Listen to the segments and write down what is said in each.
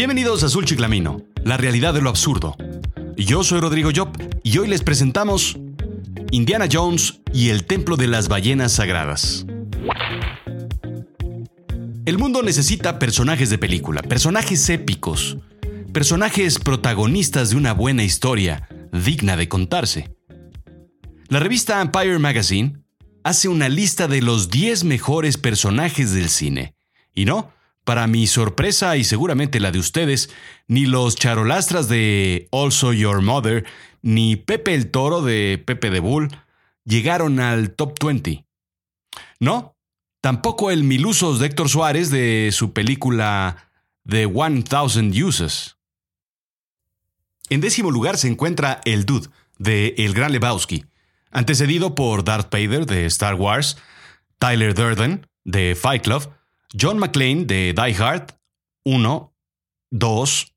Bienvenidos a Azul Chiclamino, la realidad de lo absurdo. Yo soy Rodrigo Job y hoy les presentamos Indiana Jones y el Templo de las Ballenas Sagradas. El mundo necesita personajes de película, personajes épicos, personajes protagonistas de una buena historia, digna de contarse. La revista Empire Magazine hace una lista de los 10 mejores personajes del cine. Y no, para mi sorpresa y seguramente la de ustedes, ni los charolastras de Also Your Mother, ni Pepe el Toro de Pepe de Bull llegaron al top 20. No, tampoco el Milusos de Héctor Suárez de su película The One Thousand Uses. En décimo lugar se encuentra El Dude de El Gran Lebowski, antecedido por Darth Vader de Star Wars, Tyler Durden de Fight Club, John McClane de Die Hard 1, 2,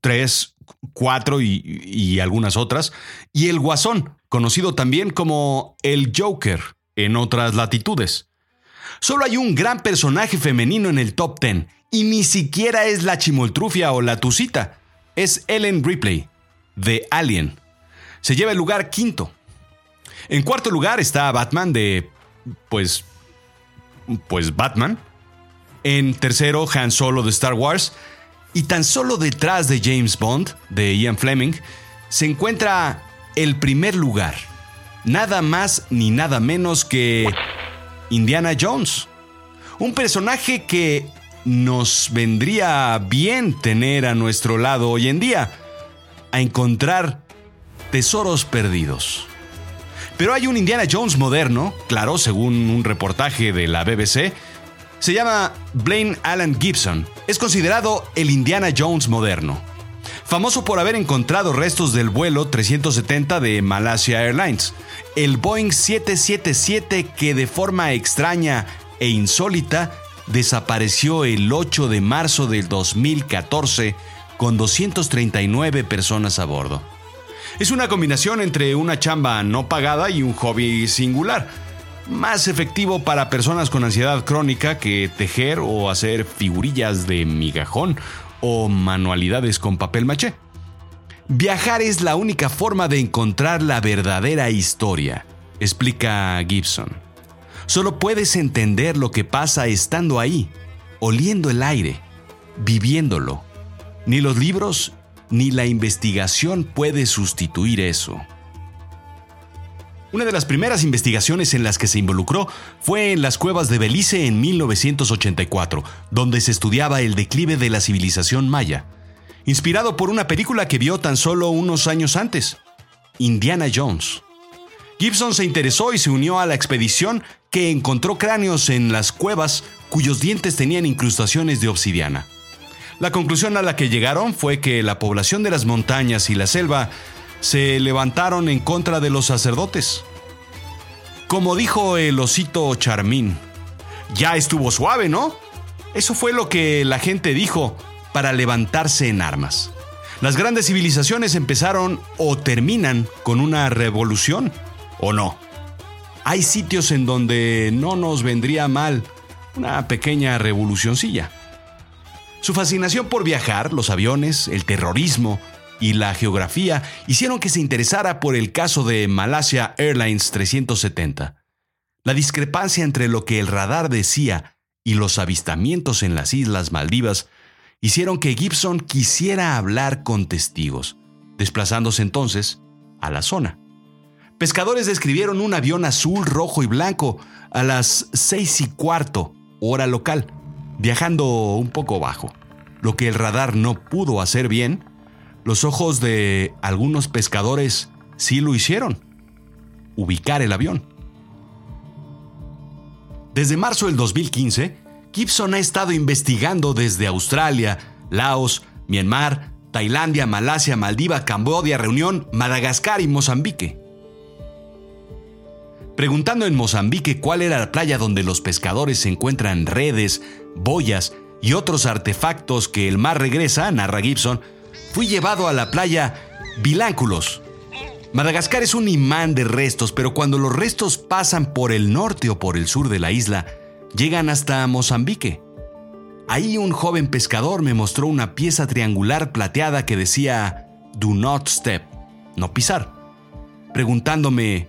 3, 4 y, algunas otras, y el Guasón, conocido también como el Joker en otras latitudes. Solo hay un gran personaje femenino en el top 10, y ni siquiera es la chimoltrufia o la tucita, es Ellen Ripley, de Alien. Se lleva el lugar quinto. En cuarto lugar está Batman de... pues... pues Batman. En tercero, Han Solo de Star Wars. Y tan solo detrás de James Bond, de Ian Fleming, se encuentra el primer lugar. Nada más ni nada menos que Indiana Jones. Un personaje que nos vendría bien tener a nuestro lado hoy en día, a encontrar tesoros perdidos. Pero hay un Indiana Jones moderno, claro, según un reportaje de la BBC, se llama Blaine Allen Gibson. Es considerado el Indiana Jones moderno. Famoso por haber encontrado restos del vuelo 370 de Malaysia Airlines, el Boeing 777 que de forma extraña e insólita desapareció el 8 de marzo del 2014 con 239 personas a bordo. Es una combinación entre una chamba no pagada y un hobby singular más efectivo para personas con ansiedad crónica que tejer o hacer figurillas de migajón o manualidades con papel maché. Viajar es la única forma de encontrar la verdadera historia, explica Gibson. Solo puedes entender lo que pasa estando ahí, oliendo el aire, viviéndolo. Ni los libros ni la investigación puede sustituir eso. Una de las primeras investigaciones en las que se involucró fue en las cuevas de Belice en 1984, donde se estudiaba el declive de la civilización maya, inspirado por una película que vio tan solo unos años antes, Indiana Jones. Gibson se interesó y se unió a la expedición que encontró cráneos en las cuevas cuyos dientes tenían incrustaciones de obsidiana. La conclusión a la que llegaron fue que la población de las montañas y la selva se levantaron en contra de los sacerdotes. Como dijo el osito Charmín, ya estuvo suave, ¿no? Eso fue lo que la gente dijo para levantarse en armas. Las grandes civilizaciones empezaron o terminan con una revolución, ¿o no? Hay sitios en donde no nos vendría mal una pequeña revolucioncilla. Su fascinación por viajar, los aviones, el terrorismo, y la geografía hicieron que se interesara por el caso de Malaysia Airlines 370. La discrepancia entre lo que el radar decía y los avistamientos en las Islas Maldivas hicieron que Gibson quisiera hablar con testigos, desplazándose entonces a la zona. Pescadores describieron un avión azul, rojo y blanco a las seis y cuarto, hora local, viajando un poco bajo. Lo que el radar no pudo hacer bien los ojos de algunos pescadores sí lo hicieron, ubicar el avión. Desde marzo del 2015, Gibson ha estado investigando desde Australia, Laos, Myanmar, Tailandia, Malasia, Maldiva, Cambodia, Reunión, Madagascar y Mozambique. Preguntando en Mozambique cuál era la playa donde los pescadores encuentran redes, boyas y otros artefactos que el mar regresa, narra Gibson, fui llevado a la playa Vilánculos. Madagascar es un imán de restos, pero cuando los restos pasan por el norte o por el sur de la isla, llegan hasta Mozambique. ahí un joven pescador me mostró una pieza triangular plateada que decía Do not step, no pisar, preguntándome,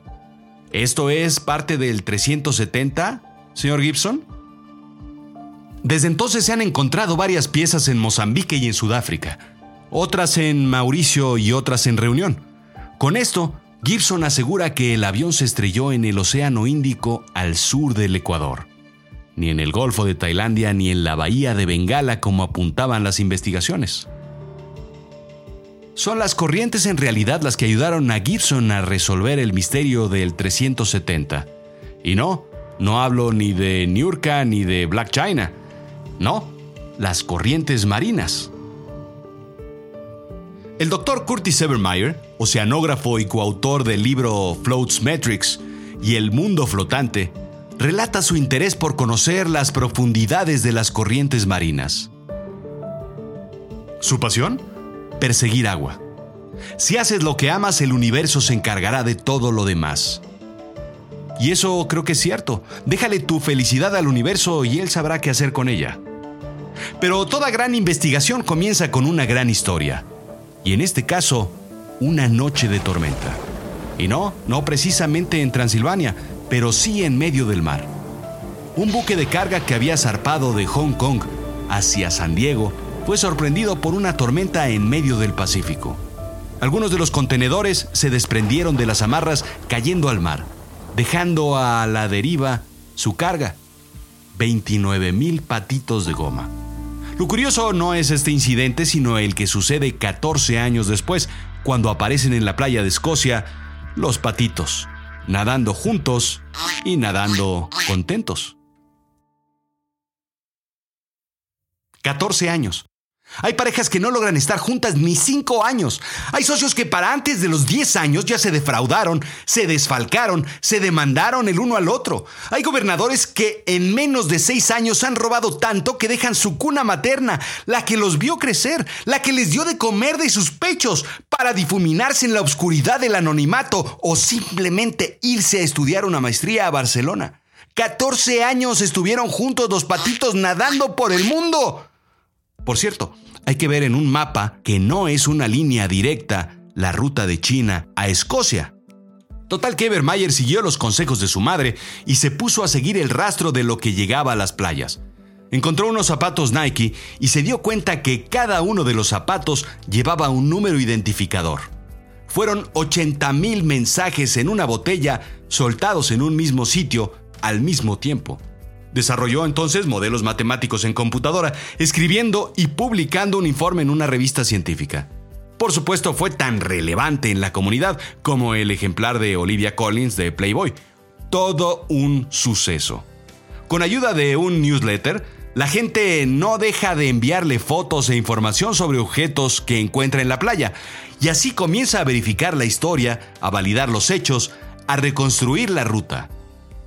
¿esto es parte del 370, señor Gibson? Desde entonces se han encontrado varias piezas en Mozambique y en Sudáfrica, otras en Mauricio y otras en Reunión. Con esto, Gibson asegura que el avión se estrelló en el Océano Índico al sur del Ecuador. Ni en el Golfo de Tailandia ni en la Bahía de Bengala como apuntaban las investigaciones. Son las corrientes en realidad las que ayudaron a Gibson a resolver el misterio del 370. Y no, no hablo ni de Niurka ni de Black China. No, las corrientes marinas. El doctor Curtis Evermeyer, oceanógrafo y coautor del libro Floats Metrics y El Mundo Flotante, relata su interés por conocer las profundidades de las corrientes marinas. ¿Su pasión? Perseguir agua. Si haces lo que amas, el universo se encargará de todo lo demás. Y eso creo que es cierto. Déjale tu felicidad al universo y él sabrá qué hacer con ella. Pero toda gran investigación comienza con una gran historia y en este caso, una noche de tormenta. Y no, no precisamente en Transilvania, pero sí en medio del mar. Un buque de carga que había zarpado de Hong Kong hacia San Diego fue sorprendido por una tormenta en medio del Pacífico. Algunos de los contenedores se desprendieron de las amarras cayendo al mar, dejando a la deriva su carga, 29 mil patitos de goma. Lo curioso no es este incidente, sino el que sucede 14 años después, cuando aparecen en la playa de Escocia los patitos, nadando juntos y nadando contentos. 14 años. Hay parejas que no logran estar juntas ni cinco años. Hay socios que para antes de los 10 años ya se defraudaron, se desfalcaron, se demandaron el uno al otro. Hay gobernadores que en menos de seis años han robado tanto que dejan su cuna materna, la que los vio crecer, la que les dio de comer de sus pechos, para difuminarse en la oscuridad del anonimato o simplemente irse a estudiar una maestría a Barcelona. 14 años estuvieron juntos los patitos nadando por el mundo. Por cierto, hay que ver en un mapa que no es una línea directa la ruta de China a Escocia. Total que Evermeyer siguió los consejos de su madre y se puso a seguir el rastro de lo que llegaba a las playas. Encontró unos zapatos Nike y se dio cuenta que cada uno de los zapatos llevaba un número identificador. Fueron 80.000 mensajes en una botella soltados en un mismo sitio al mismo tiempo. Desarrolló entonces modelos matemáticos en computadora, escribiendo y publicando un informe en una revista científica. Por supuesto, fue tan relevante en la comunidad como el ejemplar de Olivia Collins de Playboy. Todo un suceso. Con ayuda de un newsletter, la gente no deja de enviarle fotos e información sobre objetos que encuentra en la playa, y así comienza a verificar la historia, a validar los hechos, a reconstruir la ruta.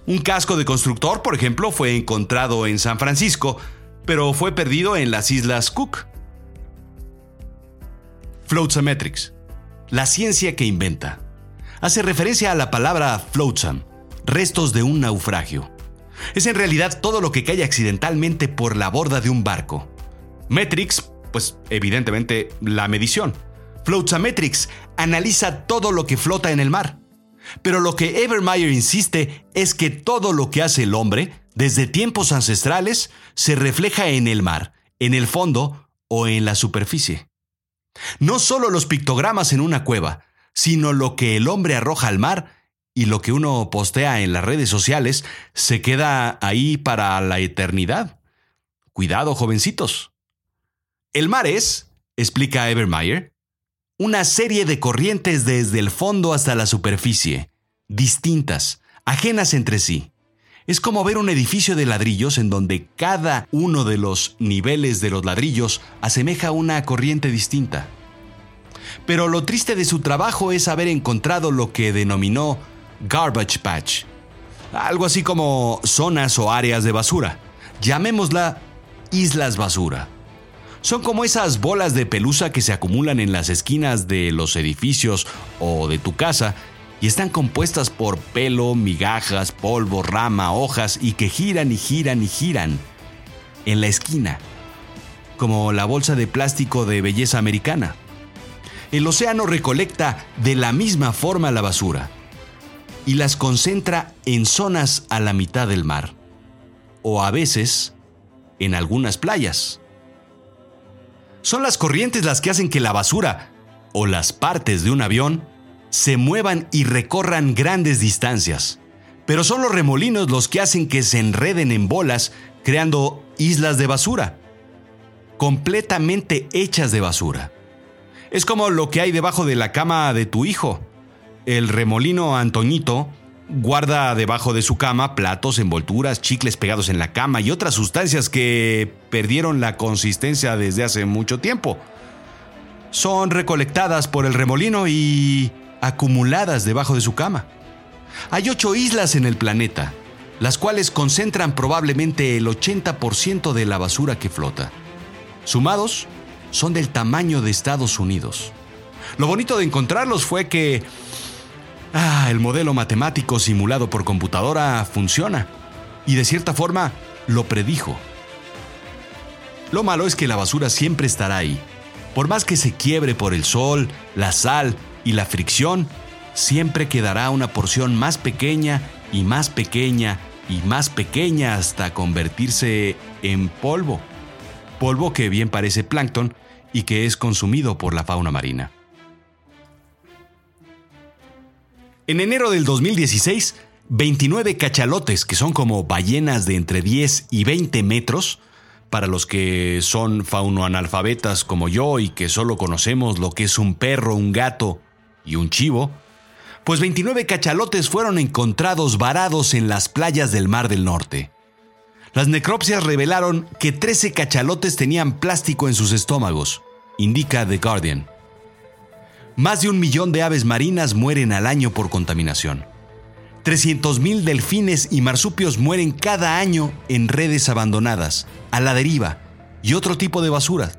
Un casco de constructor, por ejemplo, fue encontrado en San Francisco, pero fue perdido en las Islas Cook. Floatsametrics, la ciencia que inventa. Hace referencia a la palabra floatsam, restos de un naufragio. Es en realidad todo lo que cae accidentalmente por la borda de un barco. Metrics, pues evidentemente la medición. Floatsametrics analiza todo lo que flota en el mar. Pero lo que Evermeyer insiste es que todo lo que hace el hombre, desde tiempos ancestrales, se refleja en el mar, en el fondo o en la superficie. No solo los pictogramas en una cueva, sino lo que el hombre arroja al mar y lo que uno postea en las redes sociales se queda ahí para la eternidad. Cuidado, jovencitos. El mar es, explica Evermeyer, una serie de corrientes desde el fondo hasta la superficie, distintas, ajenas entre sí. Es como ver un edificio de ladrillos en donde cada uno de los niveles de los ladrillos asemeja una corriente distinta. Pero lo triste de su trabajo es haber encontrado lo que denominó garbage patch, algo así como zonas o áreas de basura. Llamémosla islas basura. Son como esas bolas de pelusa que se acumulan en las esquinas de los edificios o de tu casa y están compuestas por pelo, migajas, polvo, rama, hojas y que giran y giran y giran en la esquina, como la bolsa de plástico de belleza americana. El océano recolecta de la misma forma la basura y las concentra en zonas a la mitad del mar, o a veces en algunas playas. Son las corrientes las que hacen que la basura o las partes de un avión se muevan y recorran grandes distancias. Pero son los remolinos los que hacen que se enreden en bolas, creando islas de basura, completamente hechas de basura. Es como lo que hay debajo de la cama de tu hijo. El remolino Antoñito guarda debajo de su cama platos, envolturas, chicles pegados en la cama y otras sustancias que perdieron la consistencia desde hace mucho tiempo. Son recolectadas por el remolino y acumuladas debajo de su cama. Hay ocho islas en el planeta, las cuales concentran probablemente el 80% de la basura que flota. Sumados, son del tamaño de Estados Unidos. Lo bonito de encontrarlos fue que ah, el modelo matemático simulado por computadora funciona y de cierta forma lo predijo. Lo malo es que la basura siempre estará ahí. Por más que se quiebre por el sol, la sal y la fricción, siempre quedará una porción más pequeña y más pequeña y más pequeña hasta convertirse en polvo. Polvo que bien parece plancton y que es consumido por la fauna marina. En enero del 2016, 29 cachalotes, que son como ballenas de entre 10 y 20 metros, para los que son faunoanalfabetas como yo y que solo conocemos lo que es un perro, un gato y un chivo, pues 29 cachalotes fueron encontrados varados en las playas del Mar del Norte. Las necropsias revelaron que 13 cachalotes tenían plástico en sus estómagos, indica The Guardian. Más de un millón de aves marinas mueren al año por contaminación. 300.000 delfines y marsupios mueren cada año en redes abandonadas, a la deriva y otro tipo de basura.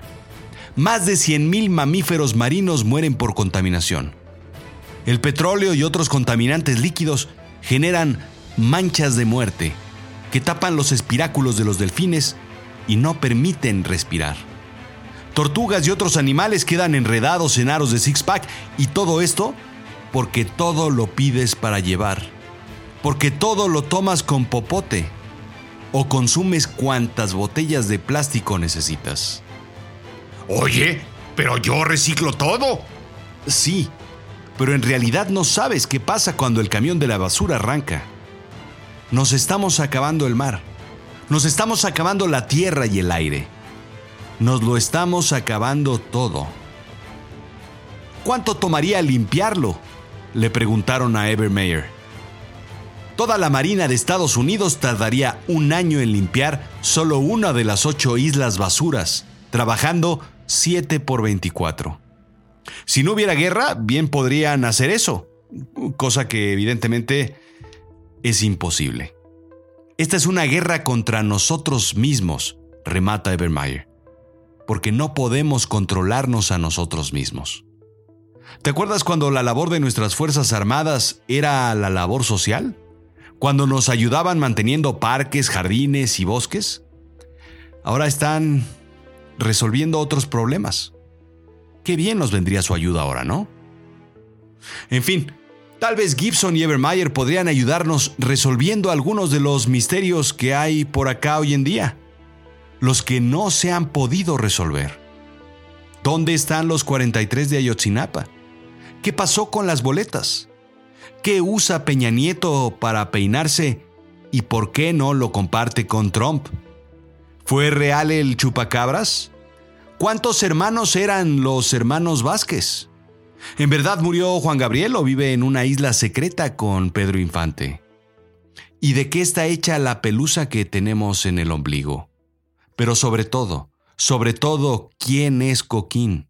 Más de 100.000 mamíferos marinos mueren por contaminación. El petróleo y otros contaminantes líquidos generan manchas de muerte que tapan los espiráculos de los delfines y no permiten respirar. Tortugas y otros animales quedan enredados en aros de six-pack y todo esto porque todo lo pides para llevar, porque todo lo tomas con popote o consumes cuantas botellas de plástico necesitas. Oye, pero yo reciclo todo. Sí, pero en realidad no sabes qué pasa cuando el camión de la basura arranca. Nos estamos acabando el mar. Nos estamos acabando la tierra y el aire. Nos lo estamos acabando todo. ¿Cuánto tomaría limpiarlo? Le preguntaron a Evermeyer. Toda la Marina de Estados Unidos tardaría un año en limpiar solo una de las ocho islas basuras, trabajando 7 por 24. Si no hubiera guerra, bien podrían hacer eso, cosa que evidentemente es imposible. Esta es una guerra contra nosotros mismos, remata Evermeyer, porque no podemos controlarnos a nosotros mismos. ¿Te acuerdas cuando la labor de nuestras Fuerzas Armadas era la labor social? Cuando nos ayudaban manteniendo parques, jardines y bosques. Ahora están resolviendo otros problemas. Qué bien nos vendría su ayuda ahora, ¿no? En fin, tal vez Gibson y Evermeyer podrían ayudarnos resolviendo algunos de los misterios que hay por acá hoy en día. Los que no se han podido resolver. ¿Dónde están los 43 de Ayotzinapa? ¿Qué pasó con las boletas? ¿Qué usa Peña Nieto para peinarse y por qué no lo comparte con Trump? ¿Fue real el chupacabras? ¿Cuántos hermanos eran los hermanos Vázquez? ¿En verdad murió Juan Gabriel o vive en una isla secreta con Pedro Infante? ¿Y de qué está hecha la pelusa que tenemos en el ombligo? Pero sobre todo, sobre todo, ¿quién es Coquín?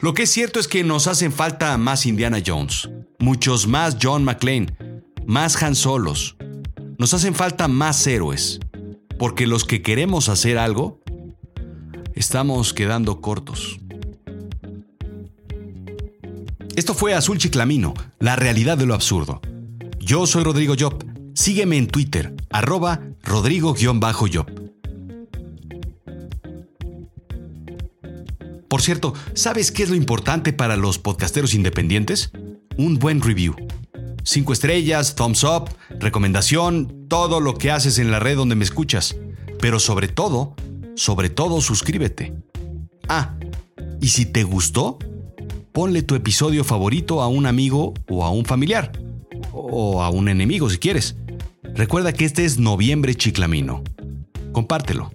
Lo que es cierto es que nos hacen falta más Indiana Jones, muchos más John McClane, más Han Solos. Nos hacen falta más héroes, porque los que queremos hacer algo, estamos quedando cortos. Esto fue Azul Chiclamino, la realidad de lo absurdo. Yo soy Rodrigo Job. Sígueme en Twitter, arroba Rodrigo-Job. Por cierto, ¿sabes qué es lo importante para los podcasteros independientes? Un buen review. Cinco estrellas, thumbs up, recomendación, todo lo que haces en la red donde me escuchas. Pero sobre todo, sobre todo suscríbete. Ah, y si te gustó, ponle tu episodio favorito a un amigo o a un familiar. O a un enemigo si quieres. Recuerda que este es Noviembre Chiclamino. Compártelo.